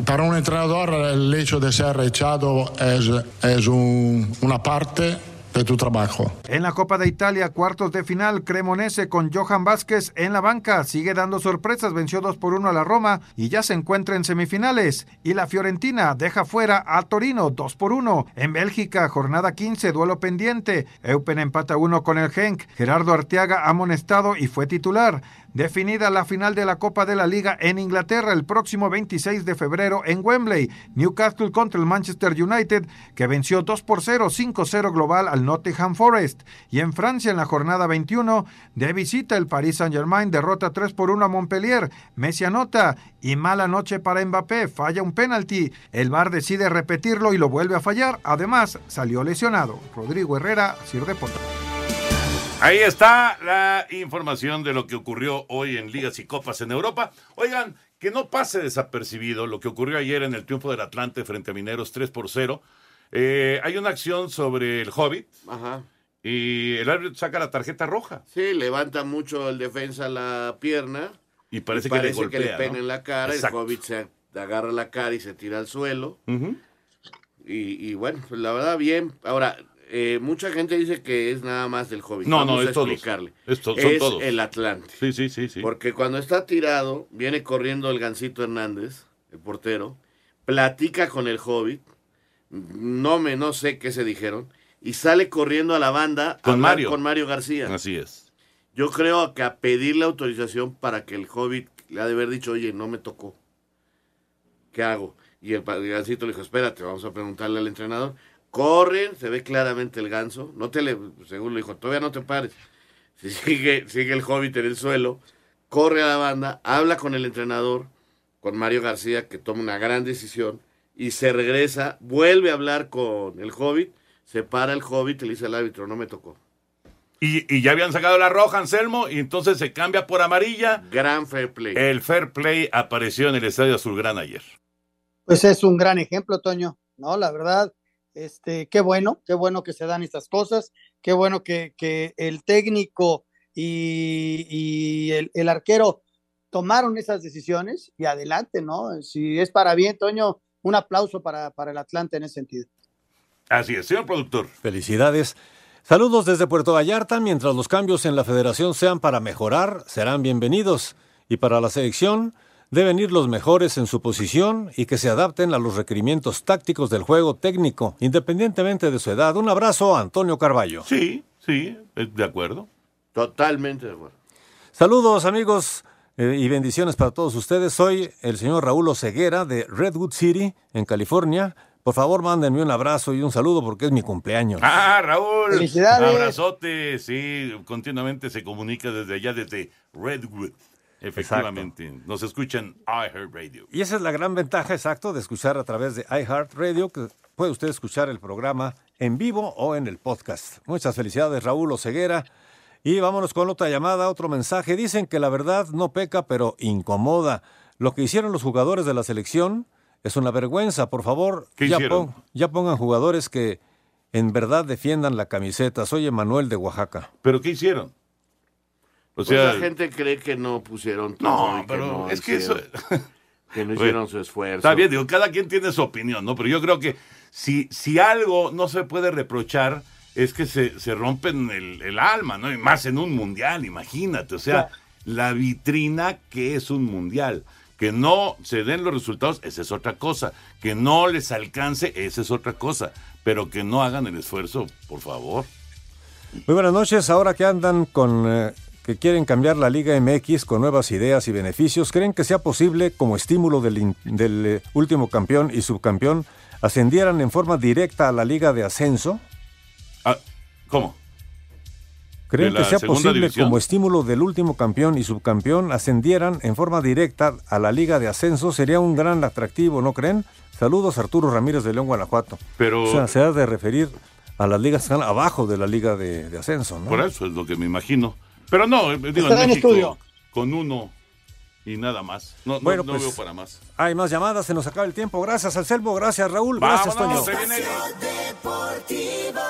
Speaker 24: para un entrenador el hecho de ser echado es, es un, una parte de tu trabajo.
Speaker 1: En la Copa de Italia, cuartos de final, Cremonese con Johan Vázquez en la banca. Sigue dando sorpresas, venció 2 por 1 a la Roma y ya se encuentra en semifinales. Y la Fiorentina deja fuera a Torino 2 por 1. En Bélgica, jornada 15, duelo pendiente. Eupen empata 1 con el Genk. Gerardo Arteaga amonestado y fue titular. Definida la final de la Copa de la Liga en Inglaterra el próximo 26 de febrero en Wembley. Newcastle contra el Manchester United, que venció 2 por 0, 5-0 global al Nottingham Forest. Y en Francia, en la jornada 21, de visita el Paris Saint-Germain derrota 3 por 1 a Montpellier. Messi anota y mala noche para Mbappé, falla un penalti. El VAR decide repetirlo y lo vuelve a fallar. Además, salió lesionado. Rodrigo Herrera, Sir Deportes.
Speaker 7: Ahí está la información de lo que ocurrió hoy en ligas y copas en Europa. Oigan, que no pase desapercibido lo que ocurrió ayer en el triunfo del Atlante frente a Mineros 3 por 0. Eh, hay una acción sobre el Hobbit.
Speaker 8: Ajá.
Speaker 7: Y el árbitro saca la tarjeta roja.
Speaker 8: Sí, levanta mucho el defensa la pierna.
Speaker 7: Y parece,
Speaker 8: y
Speaker 7: que, le golpea,
Speaker 8: que le en la cara.
Speaker 7: Exacto.
Speaker 8: El Hobbit se agarra la cara y se tira al suelo.
Speaker 7: Ujú.
Speaker 8: y, y bueno, pues la verdad, bien. Ahora, eh, mucha gente dice que es nada más del Hobbit.
Speaker 7: No,
Speaker 8: Vamos
Speaker 7: no,
Speaker 8: a
Speaker 7: es todos.
Speaker 8: explicarle.
Speaker 7: Es to- son
Speaker 8: es
Speaker 7: todos.
Speaker 8: el Atlante.
Speaker 7: Sí, sí, sí, sí.
Speaker 8: Porque cuando está tirado, viene corriendo el Gancito Hernández, el portero, platica con el Hobbit, no me no sé qué se dijeron, y sale corriendo a la banda
Speaker 7: Con Mario.
Speaker 8: con Mario García.
Speaker 7: Así es.
Speaker 8: Yo creo que a pedirle autorización para que el Hobbit le ha de haber dicho, oye, no me tocó. ¿Qué hago? Y el Gancito le dijo, espérate, vamos a preguntarle al entrenador. Corren, se ve claramente el ganso. No te le, según le dijo, todavía no te pares. Si sigue, sigue el Hobbit en el suelo, corre a la banda, habla con el entrenador, con Mario García, que toma una gran decisión, y se regresa, vuelve a hablar con el Hobbit, se para el Hobbit y le dice al árbitro, no me tocó.
Speaker 7: Y, y ya habían sacado la roja, Anselmo, y entonces se cambia por amarilla.
Speaker 8: Gran fair play.
Speaker 7: El fair play apareció en el Estadio Azulgrana ayer.
Speaker 9: Pues es un gran ejemplo, Toño, ¿no? La verdad, este, qué bueno, qué bueno que se dan estas cosas, qué bueno que, que el técnico y, y el, el arquero tomaron esas decisiones y adelante, ¿no? Si es para bien, Toño, un aplauso para, para el Atlante en ese sentido.
Speaker 7: Así es, señor productor.
Speaker 19: Felicidades. Saludos desde Puerto Vallarta. Mientras los cambios en la federación sean para mejorar, serán bienvenidos. Y para la selección, deben ir los mejores en su posición y que se adapten a los requerimientos tácticos del juego técnico, independientemente de su edad. Un abrazo a Antonio Carballo.
Speaker 7: Sí, sí, de acuerdo.
Speaker 8: Totalmente de acuerdo.
Speaker 19: Saludos amigos eh, y bendiciones para todos ustedes. Soy el señor Raúl Oceguera de Redwood City, en California. Por favor, mándenme un abrazo y un saludo porque es mi cumpleaños.
Speaker 7: Ah, Raúl.
Speaker 9: Felicidades.
Speaker 7: Abrazote, sí, continuamente se comunica desde allá, desde Redwood. Efectivamente, nos escuchan iHeartRadio.
Speaker 19: Y esa es la gran ventaja, exacto, de escuchar a través de iHeartRadio, que puede usted escuchar el programa en vivo o en el podcast. Muchas felicidades, Raúl Oceguera. Y vámonos con otra llamada, otro mensaje. Dicen que la verdad no peca, pero incomoda. Lo que hicieron los jugadores de la selección es una vergüenza. Por favor,
Speaker 7: ¿Qué
Speaker 19: ya,
Speaker 7: hicieron?
Speaker 19: pon- ya pongan jugadores que en verdad defiendan la camiseta. Soy Emanuel de Oaxaca.
Speaker 7: ¿Pero qué hicieron? O
Speaker 8: Pues
Speaker 7: sea,
Speaker 8: la gente cree que no pusieron todo.
Speaker 7: No, pero
Speaker 8: no
Speaker 7: es que eso...
Speaker 8: que no hicieron su esfuerzo.
Speaker 7: Está bien, digo, cada quien tiene su opinión, ¿no? Pero yo creo que si, si algo no se puede reprochar es que se, se rompen el, el alma, ¿no? Y más en un mundial, imagínate. O sea, la vitrina que es un mundial. Que no se den los resultados, esa es otra cosa. Que no les alcance, esa es otra cosa. Pero que no hagan el esfuerzo, por favor.
Speaker 19: Muy buenas noches. Ahora que andan con eh, que quieren cambiar la Liga MX con nuevas ideas y beneficios, ¿creen que sea posible, como estímulo del, del, eh, último campeón y subcampeón, ascendieran en forma directa a la Liga de Ascenso?
Speaker 7: Ah, ¿Cómo?
Speaker 19: ¿Creen
Speaker 7: ¿De
Speaker 19: que sea posible,
Speaker 7: división?
Speaker 19: como estímulo del último campeón y subcampeón, ascendieran en forma directa a la Liga de Ascenso? Sería un gran atractivo, ¿no creen? Saludos, Arturo Ramírez de León, Guanajuato.
Speaker 7: Pero-
Speaker 19: O sea, se ha de referir a las ligas que están abajo de la Liga de, de Ascenso, ¿no?
Speaker 7: Por eso es lo que me imagino. Pero no, eh, digo,
Speaker 9: Está
Speaker 7: en
Speaker 9: en
Speaker 7: México,
Speaker 9: estudio.
Speaker 7: con uno y nada más. No, no-
Speaker 19: Bueno,
Speaker 7: no
Speaker 19: pues,
Speaker 7: veo para más.
Speaker 19: Hay más llamadas, se nos acaba el tiempo. Gracias, Anselmo. Gracias, Raúl. Gracias,
Speaker 7: Vámonos,
Speaker 19: Toño.
Speaker 7: se viene-
Speaker 12: Deportivo.